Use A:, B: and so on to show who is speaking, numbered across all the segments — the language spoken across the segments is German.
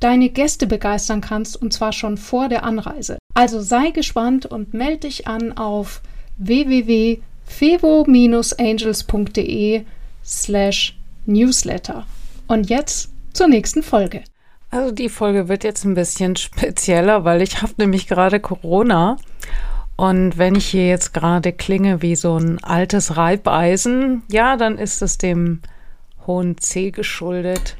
A: deine Gäste begeistern kannst, und zwar schon vor der Anreise. Also sei gespannt und melde dich an auf www.fevo-angels.de slash newsletter. Und jetzt zur nächsten Folge.
B: Also die Folge wird jetzt ein bisschen spezieller, weil ich habe nämlich gerade Corona. Und wenn ich hier jetzt gerade klinge wie so ein altes Reibeisen, ja, dann ist es dem hohen C geschuldet.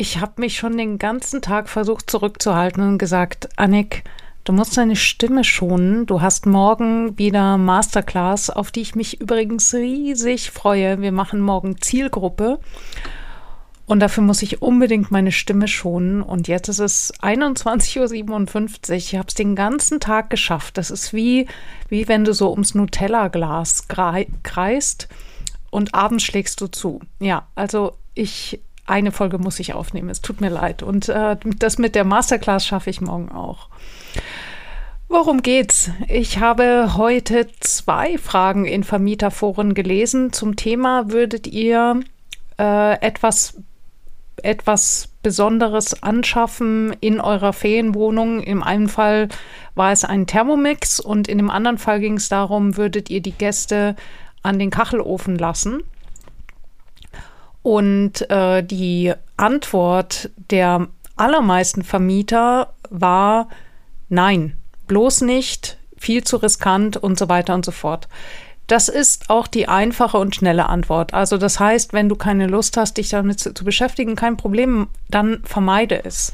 B: Ich habe mich schon den ganzen Tag versucht zurückzuhalten und gesagt, Annik, du musst deine Stimme schonen. Du hast morgen wieder Masterclass, auf die ich mich übrigens riesig freue. Wir machen morgen Zielgruppe. Und dafür muss ich unbedingt meine Stimme schonen. Und jetzt ist es 21.57 Uhr. Ich habe es den ganzen Tag geschafft. Das ist wie, wie wenn du so ums Nutella-Glas kreist und abends schlägst du zu. Ja, also ich, eine Folge muss ich aufnehmen. Es tut mir leid. Und äh, das mit der Masterclass schaffe ich morgen auch. Worum geht's? Ich habe heute zwei Fragen in Vermieterforen gelesen zum Thema, würdet ihr äh, etwas etwas Besonderes anschaffen in eurer Ferienwohnung. Im einen Fall war es ein Thermomix und in dem anderen Fall ging es darum, würdet ihr die Gäste an den Kachelofen lassen? Und äh, die Antwort der allermeisten Vermieter war nein, bloß nicht, viel zu riskant und so weiter und so fort. Das ist auch die einfache und schnelle Antwort. Also das heißt, wenn du keine Lust hast, dich damit zu, zu beschäftigen, kein Problem, dann vermeide es.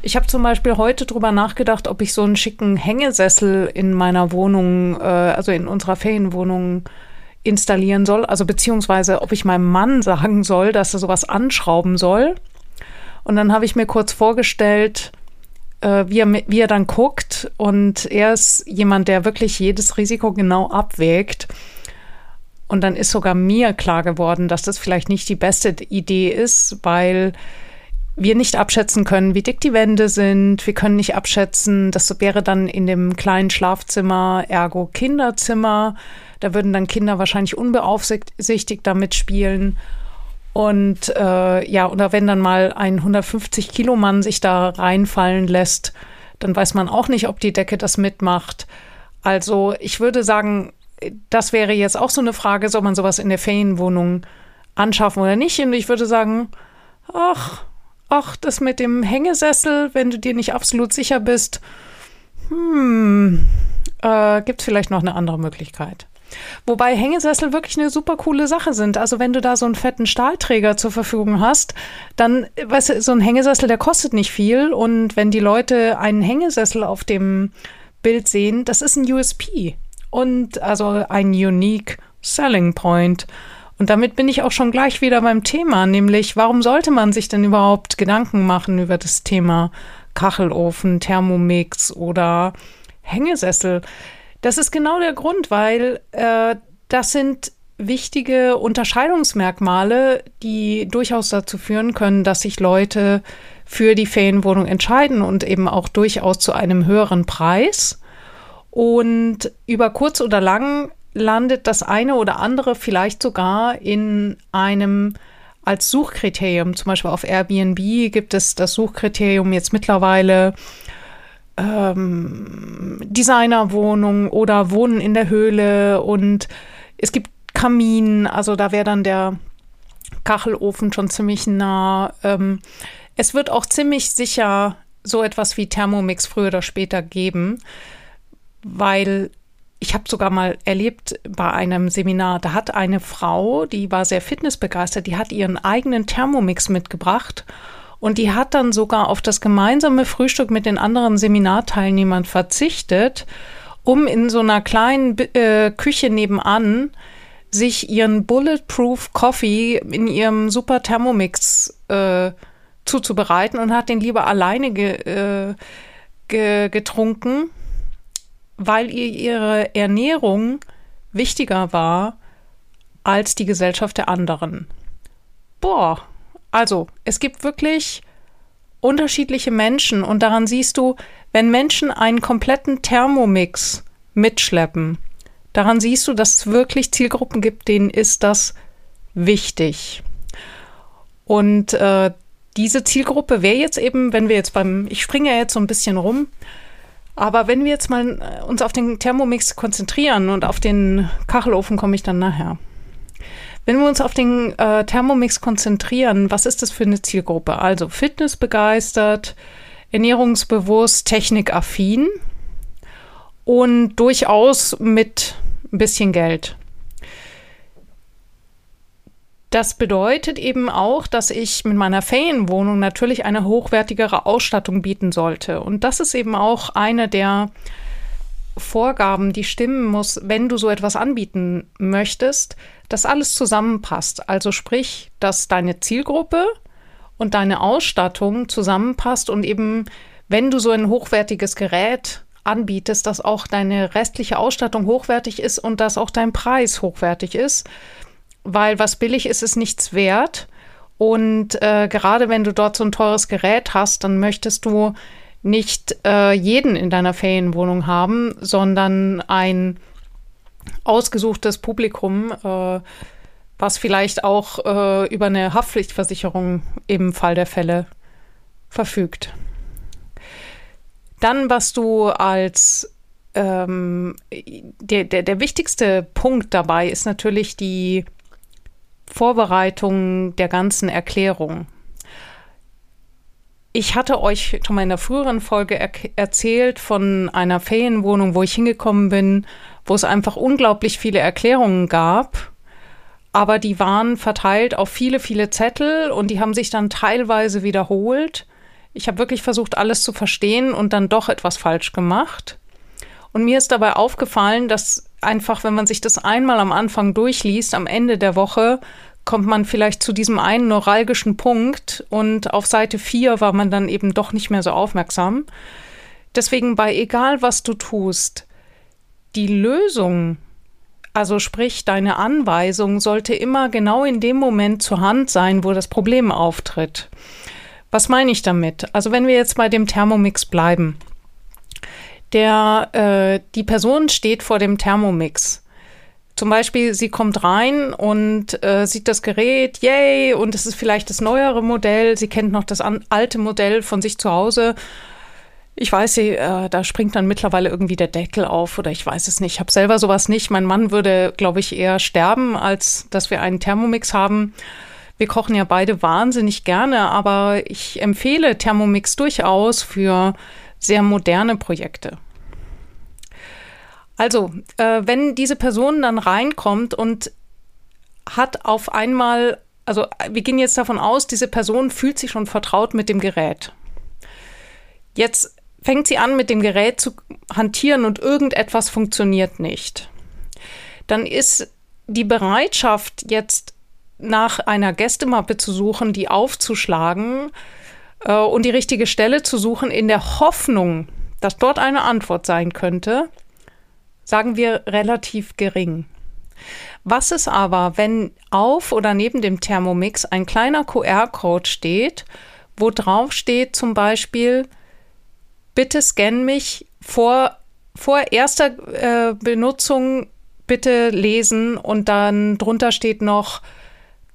B: Ich habe zum Beispiel heute drüber nachgedacht, ob ich so einen schicken Hängesessel in meiner Wohnung, äh, also in unserer Ferienwohnung installieren soll. Also beziehungsweise, ob ich meinem Mann sagen soll, dass er sowas anschrauben soll. Und dann habe ich mir kurz vorgestellt, äh, wie, er, wie er dann guckt. Und er ist jemand, der wirklich jedes Risiko genau abwägt. Und dann ist sogar mir klar geworden, dass das vielleicht nicht die beste Idee ist, weil wir nicht abschätzen können, wie dick die Wände sind. Wir können nicht abschätzen, das wäre dann in dem kleinen Schlafzimmer, ergo Kinderzimmer. Da würden dann Kinder wahrscheinlich unbeaufsichtigt damit spielen. Und äh, ja, oder wenn dann mal ein 150 Kilo Mann sich da reinfallen lässt, dann weiß man auch nicht, ob die Decke das mitmacht. Also ich würde sagen, das wäre jetzt auch so eine Frage, soll man sowas in der Ferienwohnung anschaffen oder nicht? Und ich würde sagen, ach, ach, das mit dem Hängesessel, wenn du dir nicht absolut sicher bist, hm, äh, gibt es vielleicht noch eine andere Möglichkeit. Wobei Hängesessel wirklich eine super coole Sache sind. Also wenn du da so einen fetten Stahlträger zur Verfügung hast, dann, weißt du, so ein Hängesessel, der kostet nicht viel. Und wenn die Leute einen Hängesessel auf dem Bild sehen, das ist ein USP. Und also ein Unique Selling Point. Und damit bin ich auch schon gleich wieder beim Thema, nämlich warum sollte man sich denn überhaupt Gedanken machen über das Thema Kachelofen, Thermomix oder Hängesessel? Das ist genau der Grund, weil äh, das sind wichtige Unterscheidungsmerkmale, die durchaus dazu führen können, dass sich Leute für die Ferienwohnung entscheiden und eben auch durchaus zu einem höheren Preis. Und über kurz oder lang landet das eine oder andere vielleicht sogar in einem als Suchkriterium. Zum Beispiel auf Airbnb gibt es das Suchkriterium jetzt mittlerweile ähm, Designerwohnung oder Wohnen in der Höhle und es gibt Kamin, also da wäre dann der Kachelofen schon ziemlich nah. Ähm, es wird auch ziemlich sicher so etwas wie Thermomix früher oder später geben, weil ich habe sogar mal erlebt bei einem Seminar, da hat eine Frau, die war sehr fitnessbegeistert, die hat ihren eigenen Thermomix mitgebracht und die hat dann sogar auf das gemeinsame Frühstück mit den anderen Seminarteilnehmern verzichtet, um in so einer kleinen äh, Küche nebenan sich ihren Bulletproof Coffee in ihrem super Thermomix äh, zuzubereiten und hat den lieber alleine ge, äh, ge, getrunken, weil ihr ihre Ernährung wichtiger war als die Gesellschaft der anderen. Boah, also es gibt wirklich unterschiedliche Menschen und daran siehst du, wenn Menschen einen kompletten Thermomix mitschleppen, daran siehst du, dass es wirklich Zielgruppen gibt, denen ist das wichtig. Und äh, diese Zielgruppe wäre jetzt eben, wenn wir jetzt beim, ich springe ja jetzt so ein bisschen rum, aber wenn wir jetzt mal äh, uns auf den Thermomix konzentrieren und auf den Kachelofen komme ich dann nachher. Wenn wir uns auf den äh, Thermomix konzentrieren, was ist das für eine Zielgruppe? Also fitnessbegeistert, ernährungsbewusst, technikaffin und durchaus mit ein bisschen Geld. Das bedeutet eben auch, dass ich mit meiner Ferienwohnung natürlich eine hochwertigere Ausstattung bieten sollte. Und das ist eben auch eine der Vorgaben, die stimmen muss, wenn du so etwas anbieten möchtest, dass alles zusammenpasst. Also sprich, dass deine Zielgruppe und deine Ausstattung zusammenpasst und eben, wenn du so ein hochwertiges Gerät anbietest, dass auch deine restliche Ausstattung hochwertig ist und dass auch dein Preis hochwertig ist. Weil was billig ist, ist nichts wert. Und äh, gerade wenn du dort so ein teures Gerät hast, dann möchtest du nicht äh, jeden in deiner Ferienwohnung haben, sondern ein ausgesuchtes Publikum, äh, was vielleicht auch äh, über eine Haftpflichtversicherung im Fall der Fälle verfügt. Dann, was du als ähm, der, der, der wichtigste Punkt dabei ist natürlich die Vorbereitung der ganzen Erklärung. Ich hatte euch schon mal in der früheren Folge er erzählt von einer Ferienwohnung, wo ich hingekommen bin, wo es einfach unglaublich viele Erklärungen gab. Aber die waren verteilt auf viele, viele Zettel und die haben sich dann teilweise wiederholt. Ich habe wirklich versucht, alles zu verstehen und dann doch etwas falsch gemacht. Und mir ist dabei aufgefallen, dass einfach, wenn man sich das einmal am Anfang durchliest, am Ende der Woche kommt man vielleicht zu diesem einen neuralgischen Punkt und auf Seite 4 war man dann eben doch nicht mehr so aufmerksam. Deswegen bei egal was du tust, die Lösung, also sprich deine Anweisung, sollte immer genau in dem Moment zur Hand sein, wo das Problem auftritt. Was meine ich damit? Also wenn wir jetzt bei dem Thermomix bleiben. Der, äh, die Person steht vor dem Thermomix zum Beispiel, sie kommt rein und äh, sieht das Gerät, yay, und es ist vielleicht das neuere Modell. Sie kennt noch das alte Modell von sich zu Hause. Ich weiß, sie, äh, da springt dann mittlerweile irgendwie der Deckel auf oder ich weiß es nicht. Ich habe selber sowas nicht. Mein Mann würde, glaube ich, eher sterben, als dass wir einen Thermomix haben. Wir kochen ja beide wahnsinnig gerne, aber ich empfehle Thermomix durchaus für sehr moderne Projekte. Also, äh, wenn diese Person dann reinkommt und hat auf einmal, also wir gehen jetzt davon aus, diese Person fühlt sich schon vertraut mit dem Gerät. Jetzt fängt sie an, mit dem Gerät zu hantieren und irgendetwas funktioniert nicht. Dann ist die Bereitschaft, jetzt nach einer Gästemappe zu suchen, die aufzuschlagen äh, und die richtige Stelle zu suchen, in der Hoffnung, dass dort eine Antwort sein könnte, sagen wir, relativ gering. Was ist aber, wenn auf oder neben dem Thermomix ein kleiner QR-Code steht, wo drauf steht zum Beispiel, bitte scan mich vor, vor erster äh, Benutzung bitte lesen und dann drunter steht noch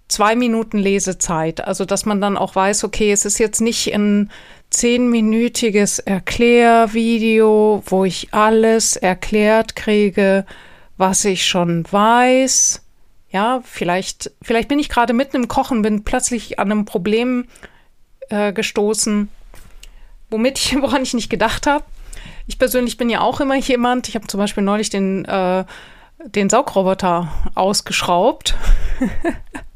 B: zwei Minuten Lesezeit. Also dass man dann auch weiß, okay, es ist jetzt nicht ein zehnminütiges Erklärvideo, wo ich alles erklärt kriege, was ich schon weiß. Ja, vielleicht, vielleicht bin ich gerade mitten im Kochen, bin plötzlich an einem Problem äh, gestoßen, womit ich, woran ich nicht gedacht habe. Ich persönlich bin ja auch immer jemand, ich habe zum Beispiel neulich den, äh, den Saugroboter ausgeschraubt.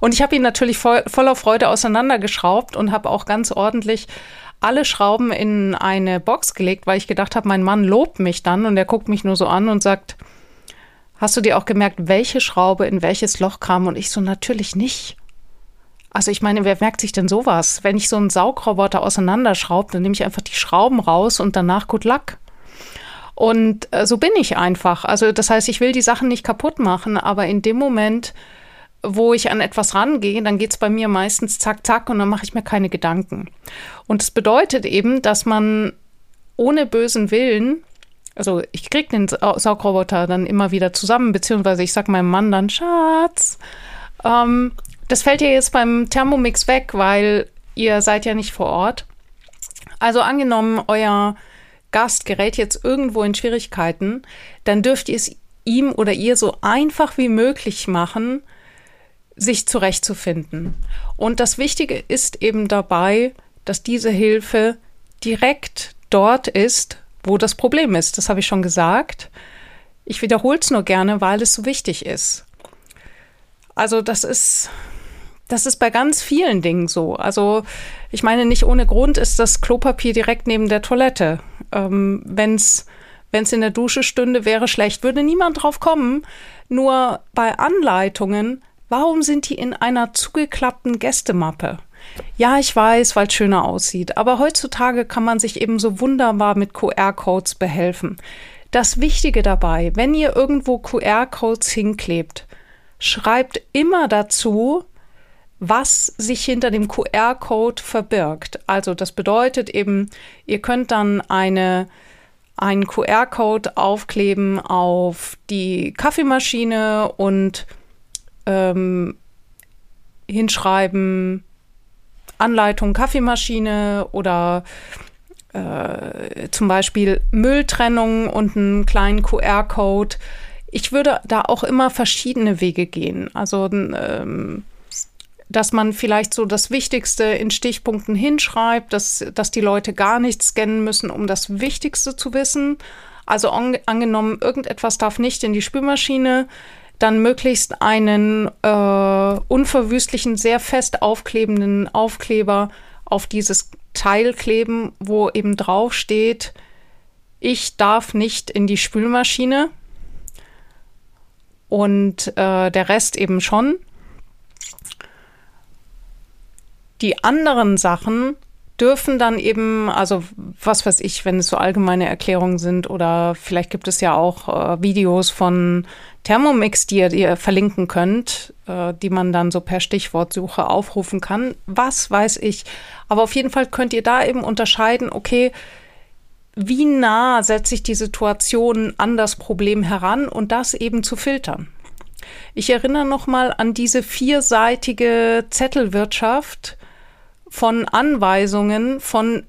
B: Und ich habe ihn natürlich voll, voller Freude auseinandergeschraubt und habe auch ganz ordentlich alle Schrauben in eine Box gelegt, weil ich gedacht habe, mein Mann lobt mich dann und er guckt mich nur so an und sagt, hast du dir auch gemerkt, welche Schraube in welches Loch kam? Und ich so, natürlich nicht. Also ich meine, wer merkt sich denn sowas? Wenn ich so einen Saugroboter auseinanderschraube, dann nehme ich einfach die Schrauben raus und danach gut Lack. Und äh, so bin ich einfach. Also das heißt, ich will die Sachen nicht kaputt machen, aber in dem Moment, wo ich an etwas rangehe, dann geht es bei mir meistens zack, zack und dann mache ich mir keine Gedanken. Und das bedeutet eben, dass man ohne bösen Willen, also ich kriege den Saugroboter dann immer wieder zusammen, beziehungsweise ich sage meinem Mann dann, Schatz, ähm, das fällt ja jetzt beim Thermomix weg, weil ihr seid ja nicht vor Ort. Also angenommen, euer Gast gerät jetzt irgendwo in Schwierigkeiten, dann dürft ihr es ihm oder ihr so einfach wie möglich machen, sich zurechtzufinden. Und das Wichtige ist eben dabei, dass diese Hilfe direkt dort ist, wo das Problem ist. Das habe ich schon gesagt. Ich wiederhole es nur gerne, weil es so wichtig ist. Also das ist, das ist bei ganz vielen Dingen so. Also ich meine, nicht ohne Grund ist das Klopapier direkt neben der Toilette. Ähm, Wenn es in der Dusche stünde, wäre schlecht. Würde niemand drauf kommen. Nur bei Anleitungen, warum sind die in einer zugeklappten Gästemappe? Ja, ich weiß, weil es schöner aussieht. Aber heutzutage kann man sich eben so wunderbar mit QR-Codes behelfen. Das Wichtige dabei, wenn ihr irgendwo QR-Codes hinklebt, schreibt immer dazu, was sich hinter dem QR-Code verbirgt. Also das bedeutet eben, ihr könnt dann eine, einen QR-Code aufkleben auf die Kaffeemaschine und ähm, hinschreiben, Anleitung Kaffeemaschine oder äh, zum Beispiel Mülltrennung und einen kleinen QR-Code. Ich würde da auch immer verschiedene Wege gehen. Also, ähm, dass man vielleicht so das Wichtigste in Stichpunkten hinschreibt, dass, dass die Leute gar nichts scannen müssen, um das Wichtigste zu wissen. Also an, angenommen, irgendetwas darf nicht in die Spülmaschine, dann möglichst einen äh, unverwüstlichen, sehr fest aufklebenden Aufkleber auf dieses Teil kleben, wo eben drauf steht, ich darf nicht in die Spülmaschine und äh, der Rest eben schon. Die anderen Sachen dürfen dann eben, also was weiß ich, wenn es so allgemeine Erklärungen sind oder vielleicht gibt es ja auch äh, Videos von Thermomix, die ihr, ihr verlinken könnt, äh, die man dann so per Stichwortsuche aufrufen kann. Was weiß ich. Aber auf jeden Fall könnt ihr da eben unterscheiden, okay, wie nah setze ich die Situation an das Problem heran und das eben zu filtern. Ich erinnere nochmal an diese vierseitige Zettelwirtschaft, von Anweisungen von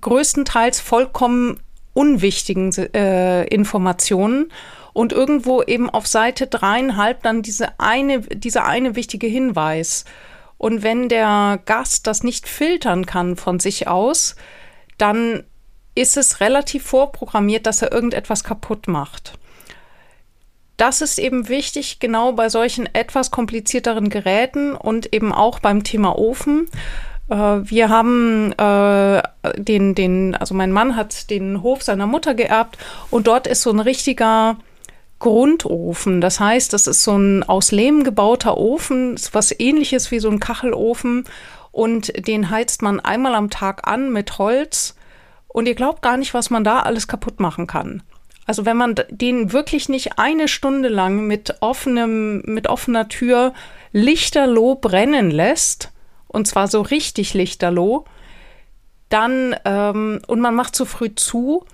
B: größtenteils vollkommen unwichtigen äh, Informationen und irgendwo eben auf Seite dreieinhalb dann diese eine, dieser eine wichtige Hinweis. Und wenn der Gast das nicht filtern kann von sich aus, dann ist es relativ vorprogrammiert, dass er irgendetwas kaputt macht. Das ist eben wichtig, genau bei solchen etwas komplizierteren Geräten und eben auch beim Thema Ofen. Äh, wir haben äh, den, den, also mein Mann hat den Hof seiner Mutter geerbt und dort ist so ein richtiger Grundofen. Das heißt, das ist so ein aus Lehm gebauter Ofen, was ähnliches wie so ein Kachelofen und den heizt man einmal am Tag an mit Holz und ihr glaubt gar nicht, was man da alles kaputt machen kann. Also wenn man den wirklich nicht eine Stunde lang mit offenem, mit offener Tür lichterloh brennen lässt, und zwar so richtig lichterloh, dann, ähm, und man macht zu früh zu,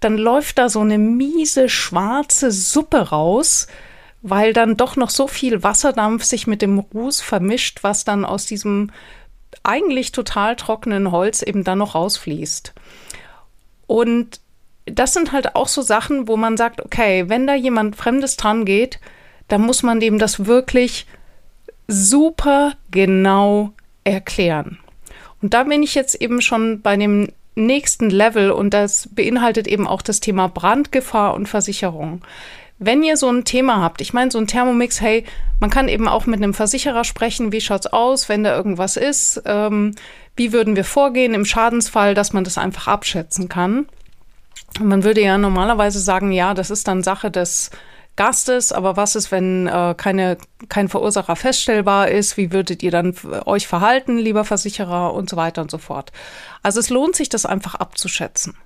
B: dann läuft da so eine miese schwarze Suppe raus, weil dann doch noch so viel Wasserdampf sich mit dem Ruß vermischt, was dann aus diesem eigentlich total trockenen Holz eben dann noch rausfließt. Und das sind halt auch so Sachen, wo man sagt, okay, wenn da jemand Fremdes dran geht, dann muss man dem das wirklich super genau erklären. Und da bin ich jetzt eben schon bei dem nächsten Level und das beinhaltet eben auch das Thema Brandgefahr und Versicherung. Wenn ihr so ein Thema habt, ich meine, so ein Thermomix, hey, man kann eben auch mit einem Versicherer sprechen, wie schaut's aus, wenn da irgendwas ist, ähm, wie würden wir vorgehen im Schadensfall, dass man das einfach abschätzen kann. Man würde ja normalerweise sagen, ja, das ist dann Sache des Gastes, aber was ist, wenn äh, keine, kein Verursacher feststellbar ist? Wie würdet ihr dann euch verhalten, lieber Versicherer und so weiter und so fort? Also es lohnt sich, das einfach abzuschätzen.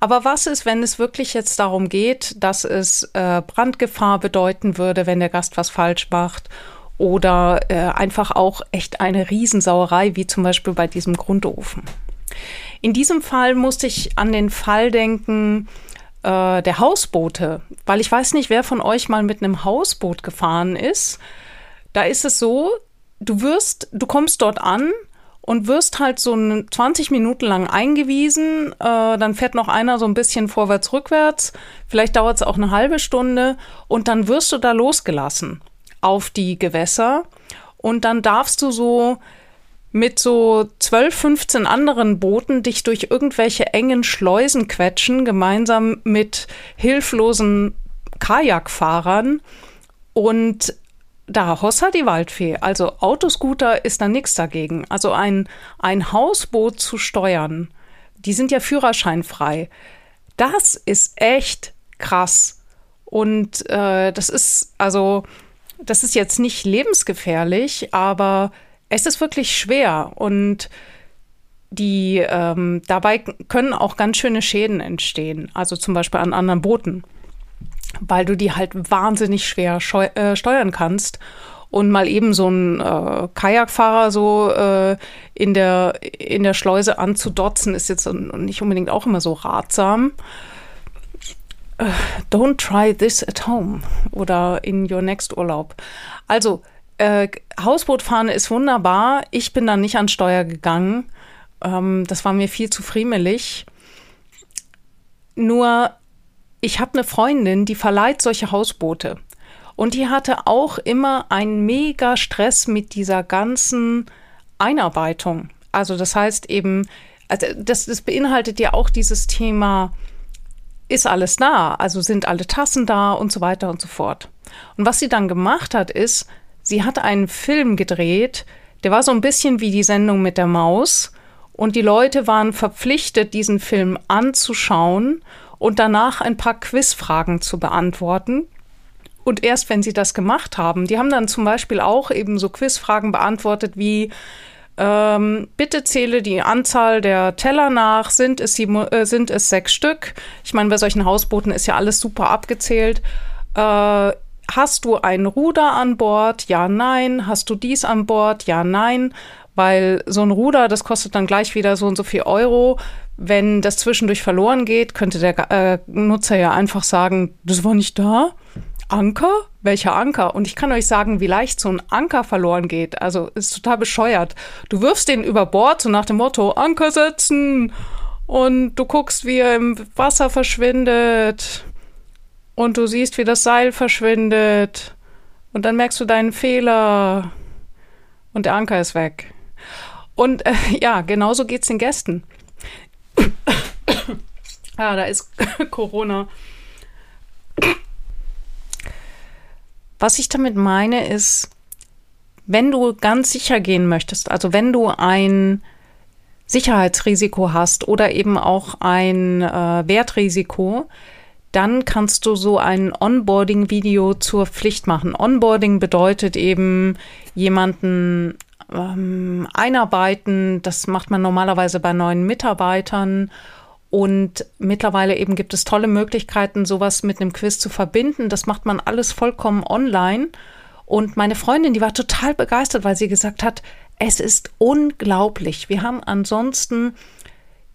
B: Aber was ist, wenn es wirklich jetzt darum geht, dass es äh, Brandgefahr bedeuten würde, wenn der Gast was falsch macht oder äh, einfach auch echt eine Riesensauerei, wie zum Beispiel bei diesem Grundofen? In diesem Fall musste ich an den Fall denken, äh, der Hausboote, weil ich weiß nicht, wer von euch mal mit einem Hausboot gefahren ist. Da ist es so, du wirst, du kommst dort an und wirst halt so 20 Minuten lang eingewiesen. Äh, dann fährt noch einer so ein bisschen vorwärts, rückwärts. Vielleicht dauert es auch eine halbe Stunde und dann wirst du da losgelassen auf die Gewässer und dann darfst du so mit so 12, 15 anderen Booten dich durch irgendwelche engen Schleusen quetschen, gemeinsam mit hilflosen Kajakfahrern und da hossa die Waldfee. Also Autoscooter ist da nichts dagegen. Also ein, ein Hausboot zu steuern, die sind ja führerscheinfrei. Das ist echt krass. Und äh, das ist, also, das ist jetzt nicht lebensgefährlich, aber es ist wirklich schwer. Und die ähm, dabei können auch ganz schöne Schäden entstehen. Also zum Beispiel an anderen Booten weil du die halt wahnsinnig schwer äh, steuern kannst. Und mal eben so ein äh, Kajakfahrer so äh, in, der, in der Schleuse anzudotzen, ist jetzt nicht unbedingt auch immer so ratsam. Uh, don't try this at home oder in your next Urlaub. Also, äh, Hausbootfahren ist wunderbar. Ich bin dann nicht an Steuer gegangen. Ähm, das war mir viel zu friemelig. Nur ich habe eine Freundin, die verleiht solche Hausboote. Und die hatte auch immer einen mega Stress mit dieser ganzen Einarbeitung. Also das heißt eben, also das, das beinhaltet ja auch dieses Thema, ist alles da? Also sind alle Tassen da und so weiter und so fort. Und was sie dann gemacht hat, ist, sie hat einen Film gedreht, der war so ein bisschen wie die Sendung mit der Maus. Und die Leute waren verpflichtet, diesen Film anzuschauen und danach ein paar Quizfragen zu beantworten. Und erst wenn sie das gemacht haben, die haben dann zum Beispiel auch eben so Quizfragen beantwortet wie, ähm, bitte zähle die Anzahl der Teller nach. Sind es, sieben, äh, sind es sechs Stück? Ich meine, bei solchen Hausbooten ist ja alles super abgezählt. Äh, hast du ein Ruder an Bord? Ja, nein. Hast du dies an Bord? Ja, nein. Weil so ein Ruder, das kostet dann gleich wieder so und so viel Euro. Wenn das zwischendurch verloren geht, könnte der äh, Nutzer ja einfach sagen, das war nicht da. Anker? Welcher Anker? Und ich kann euch sagen, wie leicht so ein Anker verloren geht. Also ist total bescheuert. Du wirfst den über Bord, so nach dem Motto, Anker setzen. Und du guckst, wie er im Wasser verschwindet. Und du siehst, wie das Seil verschwindet. Und dann merkst du deinen Fehler. Und der Anker ist weg. Und äh, ja, genauso geht's den Gästen. ah, da ist Corona. Was ich damit meine, ist, wenn du ganz sicher gehen möchtest, also wenn du ein Sicherheitsrisiko hast oder eben auch ein äh, Wertrisiko, dann kannst du so ein Onboarding-Video zur Pflicht machen. Onboarding bedeutet eben jemanden ähm, einarbeiten. Das macht man normalerweise bei neuen Mitarbeitern. Und mittlerweile eben gibt es tolle Möglichkeiten, sowas mit einem Quiz zu verbinden. Das macht man alles vollkommen online. Und meine Freundin, die war total begeistert, weil sie gesagt hat, es ist unglaublich. Wir haben ansonsten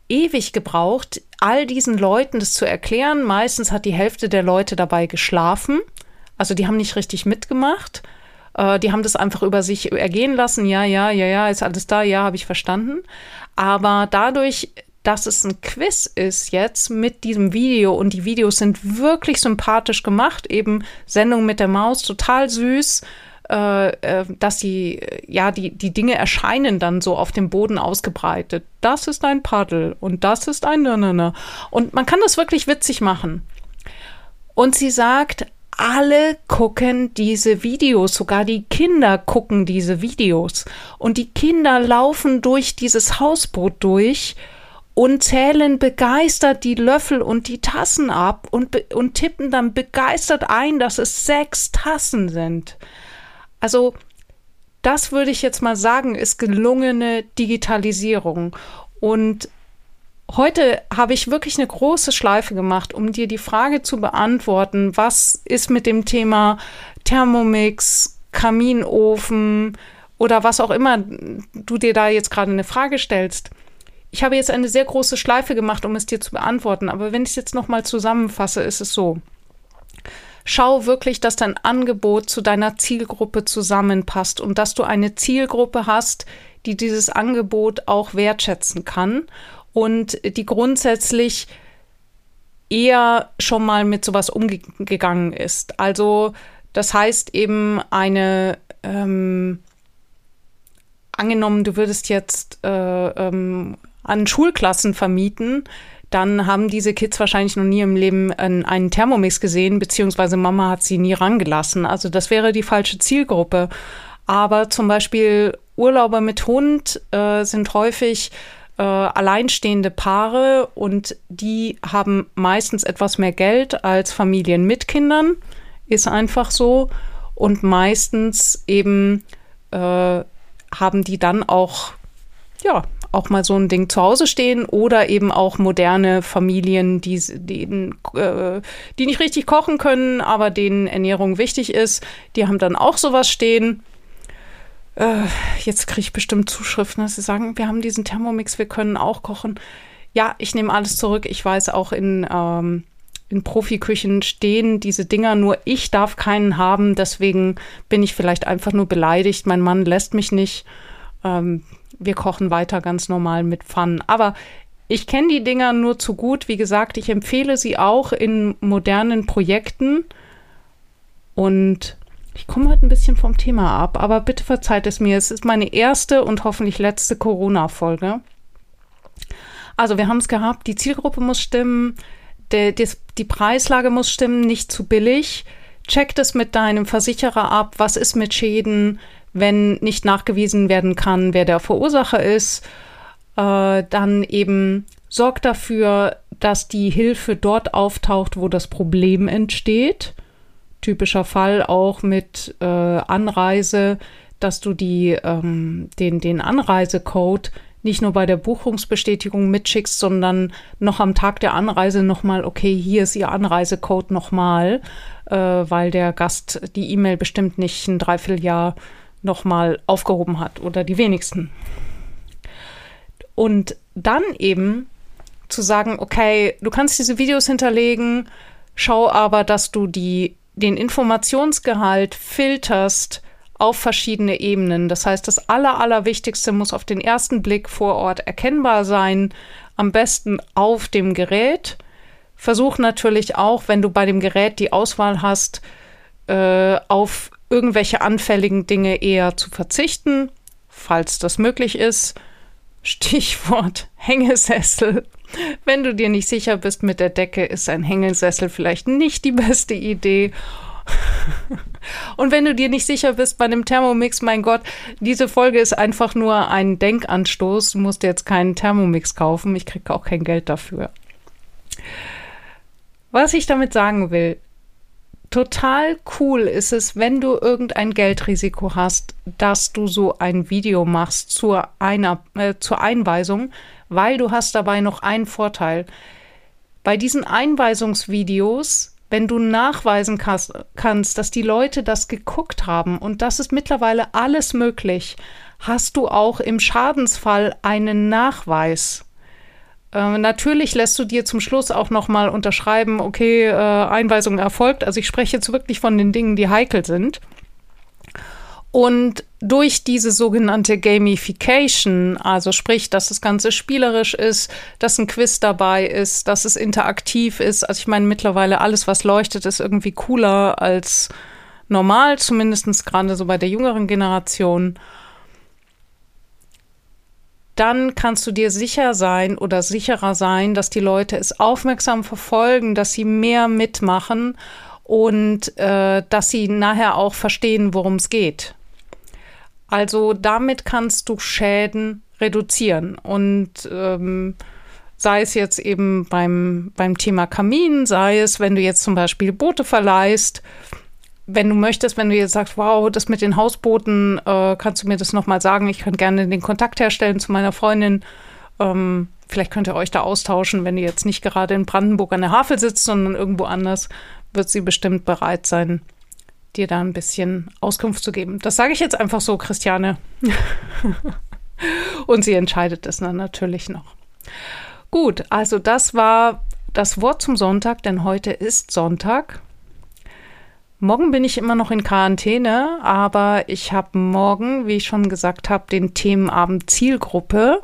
B: ewig gebraucht, all diesen Leuten das zu erklären. Meistens hat die Hälfte der Leute dabei geschlafen. Also die haben nicht richtig mitgemacht. Äh, die haben das einfach über sich ergehen lassen. Ja, ja, ja, ja, ist alles da. Ja, habe ich verstanden. Aber dadurch, dass es ein Quiz ist jetzt mit diesem Video und die Videos sind wirklich sympathisch gemacht, eben Sendung mit der Maus, total süß. Äh, äh, dass die, ja, die, die Dinge erscheinen dann so auf dem Boden ausgebreitet. Das ist ein Paddel und das ist ein Nönöne. Und man kann das wirklich witzig machen. Und sie sagt, alle gucken diese Videos, sogar die Kinder gucken diese Videos. Und die Kinder laufen durch dieses Hausboot durch und zählen begeistert die Löffel und die Tassen ab und, und tippen dann begeistert ein, dass es sechs Tassen sind. Also das würde ich jetzt mal sagen, ist gelungene Digitalisierung. Und heute habe ich wirklich eine große Schleife gemacht, um dir die Frage zu beantworten, was ist mit dem Thema Thermomix, Kaminofen oder was auch immer du dir da jetzt gerade eine Frage stellst. Ich habe jetzt eine sehr große Schleife gemacht, um es dir zu beantworten, aber wenn ich es jetzt nochmal zusammenfasse, ist es so. Schau wirklich, dass dein Angebot zu deiner Zielgruppe zusammenpasst und dass du eine Zielgruppe hast, die dieses Angebot auch wertschätzen kann und die grundsätzlich eher schon mal mit sowas umgegangen ist. Also das heißt eben eine ähm, angenommen, du würdest jetzt äh, ähm, an Schulklassen vermieten, dann haben diese Kids wahrscheinlich noch nie im Leben einen Thermomix gesehen, beziehungsweise Mama hat sie nie rangelassen. Also das wäre die falsche Zielgruppe. Aber zum Beispiel Urlauber mit Hund äh, sind häufig äh, alleinstehende Paare und die haben meistens etwas mehr Geld als Familien mit Kindern, ist einfach so. Und meistens eben äh, haben die dann auch ja, auch mal so ein Ding zu Hause stehen oder eben auch moderne Familien, die, die, äh, die nicht richtig kochen können, aber denen Ernährung wichtig ist. Die haben dann auch sowas stehen. Äh, jetzt kriege ich bestimmt Zuschriften, dass sie sagen, wir haben diesen Thermomix, wir können auch kochen. Ja, ich nehme alles zurück. Ich weiß auch in, ähm, in Profiküchen stehen diese Dinger, nur ich darf keinen haben. Deswegen bin ich vielleicht einfach nur beleidigt. Mein Mann lässt mich nicht. Ähm, wir kochen weiter ganz normal mit Pfannen. Aber ich kenne die Dinger nur zu gut. Wie gesagt, ich empfehle sie auch in modernen Projekten. Und ich komme heute ein bisschen vom Thema ab, aber bitte verzeiht es mir. Es ist meine erste und hoffentlich letzte Corona-Folge. Also, wir haben es gehabt, die Zielgruppe muss stimmen, der, des, die Preislage muss stimmen, nicht zu billig. Check das mit deinem Versicherer ab. Was ist mit Schäden? Wenn nicht nachgewiesen werden kann, wer der Verursacher ist, äh, dann eben sorgt dafür, dass die Hilfe dort auftaucht, wo das Problem entsteht. Typischer Fall auch mit äh, Anreise, dass du die, ähm, den, den Anreisecode nicht nur bei der Buchungsbestätigung mitschickst, sondern noch am Tag der Anreise nochmal, okay, hier ist Ihr Anreisecode nochmal, äh, weil der Gast die E-Mail bestimmt nicht ein Dreivierteljahr nochmal aufgehoben hat oder die wenigsten. Und dann eben zu sagen, okay, du kannst diese Videos hinterlegen, schau aber, dass du die, den Informationsgehalt filterst auf verschiedene Ebenen. Das heißt, das Aller, Allerwichtigste muss auf den ersten Blick vor Ort erkennbar sein, am besten auf dem Gerät. Versuch natürlich auch, wenn du bei dem Gerät die Auswahl hast, äh, auf irgendwelche anfälligen Dinge eher zu verzichten, falls das möglich ist. Stichwort Hängesessel. Wenn du dir nicht sicher bist mit der Decke, ist ein Hängesessel vielleicht nicht die beste Idee. Und wenn du dir nicht sicher bist bei einem Thermomix, mein Gott, diese Folge ist einfach nur ein Denkanstoß. Du musst jetzt keinen Thermomix kaufen. Ich kriege auch kein Geld dafür. Was ich damit sagen will, total cool ist es, wenn du irgendein Geldrisiko hast, dass du so ein Video machst zur, einer, äh, zur Einweisung, weil du hast dabei noch einen Vorteil. Bei diesen Einweisungsvideos, wenn du nachweisen kannst, kannst, dass die Leute das geguckt haben und das ist mittlerweile alles möglich, hast du auch im Schadensfall einen Nachweis. Äh, natürlich lässt du dir zum Schluss auch nochmal unterschreiben, okay, äh, Einweisung erfolgt. Also ich spreche jetzt wirklich von den Dingen, die heikel sind. Und durch diese sogenannte Gamification, also sprich, dass das Ganze spielerisch ist, dass ein Quiz dabei ist, dass es interaktiv ist. Also ich meine, mittlerweile alles, was leuchtet, ist irgendwie cooler als normal, zumindest gerade so bei der jüngeren Generation dann kannst du dir sicher sein oder sicherer sein, dass die Leute es aufmerksam verfolgen, dass sie mehr mitmachen und äh, dass sie nachher auch verstehen, worum es geht. Also damit kannst du Schäden reduzieren. Und ähm, sei es jetzt eben beim, beim Thema Kamin, sei es, wenn du jetzt zum Beispiel Boote verleihst, wenn du möchtest, wenn du jetzt sagst, wow, das mit den Hausbooten, äh, kannst du mir das nochmal sagen? Ich kann gerne den Kontakt herstellen zu meiner Freundin. Ähm, vielleicht könnt ihr euch da austauschen, wenn ihr jetzt nicht gerade in Brandenburg an der Havel sitzt, sondern irgendwo anders, wird sie bestimmt bereit sein, dir da ein bisschen Auskunft zu geben. Das sage ich jetzt einfach so, Christiane. Und sie entscheidet es dann natürlich noch. Gut, also das war das Wort zum Sonntag, denn heute ist Sonntag. Morgen bin ich immer noch in Quarantäne, aber ich habe morgen, wie ich schon gesagt habe, den Themenabend Zielgruppe.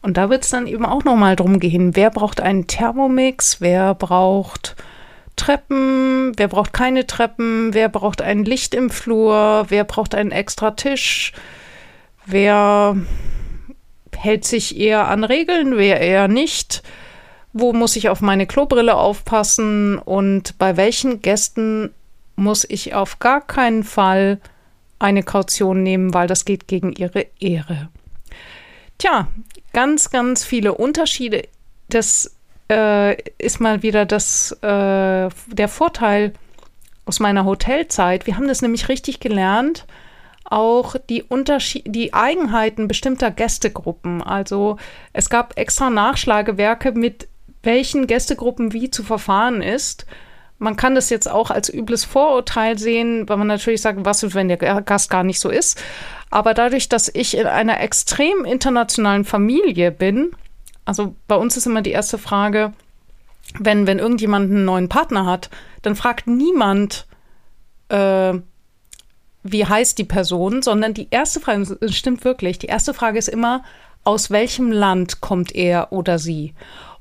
B: Und da wird es dann eben auch nochmal drum gehen, wer braucht einen Thermomix, wer braucht Treppen, wer braucht keine Treppen, wer braucht ein Licht im Flur, wer braucht einen extra Tisch, wer hält sich eher an Regeln, wer eher nicht, wo muss ich auf meine Klobrille aufpassen? Und bei welchen Gästen muss ich auf gar keinen Fall eine Kaution nehmen, weil das geht gegen ihre Ehre. Tja, ganz, ganz viele Unterschiede. Das äh, ist mal wieder das, äh, der Vorteil aus meiner Hotelzeit. Wir haben das nämlich richtig gelernt, auch die Unterschied die Eigenheiten bestimmter Gästegruppen. Also es gab extra Nachschlagewerke, mit welchen Gästegruppen wie zu verfahren ist. Man kann das jetzt auch als übles Vorurteil sehen, weil man natürlich sagt, was ist, wenn der Gast gar nicht so ist. Aber dadurch, dass ich in einer extrem internationalen Familie bin, also bei uns ist immer die erste Frage, wenn, wenn irgendjemand einen neuen Partner hat, dann fragt niemand, äh, wie heißt die Person, sondern die erste Frage, das stimmt wirklich, die erste Frage ist immer, aus welchem Land kommt er oder sie?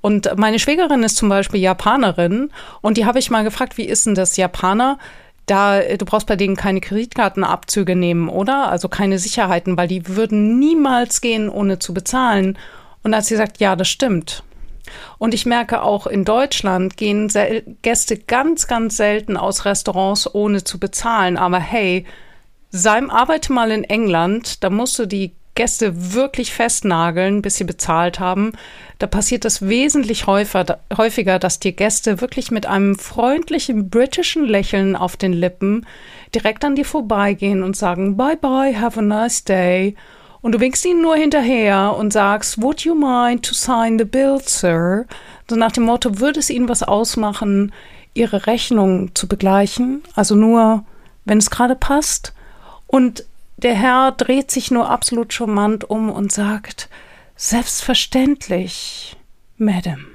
B: Und meine Schwägerin ist zum Beispiel Japanerin und die habe ich mal gefragt, wie ist denn das Japaner? Da, du brauchst bei denen keine Kreditkartenabzüge nehmen, oder? Also keine Sicherheiten, weil die würden niemals gehen, ohne zu bezahlen. Und als sie sagt, ja, das stimmt. Und ich merke auch in Deutschland gehen Gäste ganz, ganz selten aus Restaurants ohne zu bezahlen. Aber hey, sei, arbeite mal in England, da musst du die Gäste wirklich festnageln, bis sie bezahlt haben. Da passiert es wesentlich häufiger, dass die Gäste wirklich mit einem freundlichen britischen Lächeln auf den Lippen direkt an dir vorbeigehen und sagen Bye bye, have a nice day. Und du winkst ihnen nur hinterher und sagst, Would you mind to sign the bill, sir? So nach dem Motto, würde es ihnen was ausmachen, ihre Rechnung zu begleichen? Also nur, wenn es gerade passt. Und der Herr dreht sich nur absolut charmant um und sagt, Selbstverständlich, Madam.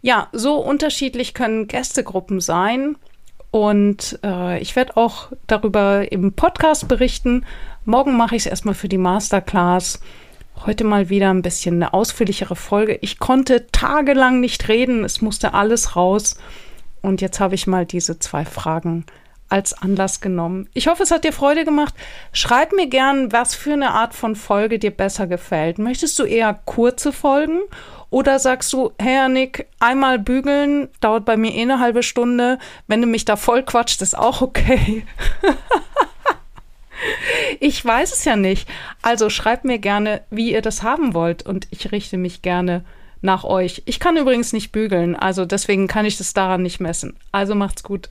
B: Ja, so unterschiedlich können Gästegruppen sein. Und äh, ich werde auch darüber im Podcast berichten. Morgen mache ich es erstmal für die Masterclass. Heute mal wieder ein bisschen eine ausführlichere Folge. Ich konnte tagelang nicht reden, es musste alles raus. Und jetzt habe ich mal diese zwei Fragen als Anlass genommen. Ich hoffe, es hat dir Freude gemacht. Schreib mir gern, was für eine Art von Folge dir besser gefällt. Möchtest du eher kurze Folgen oder sagst du, Herr Nick, einmal bügeln, dauert bei mir eh eine halbe Stunde. Wenn du mich da voll quatscht, ist auch okay. ich weiß es ja nicht. Also schreibt mir gerne, wie ihr das haben wollt und ich richte mich gerne nach euch. Ich kann übrigens nicht bügeln, also deswegen kann ich das daran nicht messen. Also macht's gut.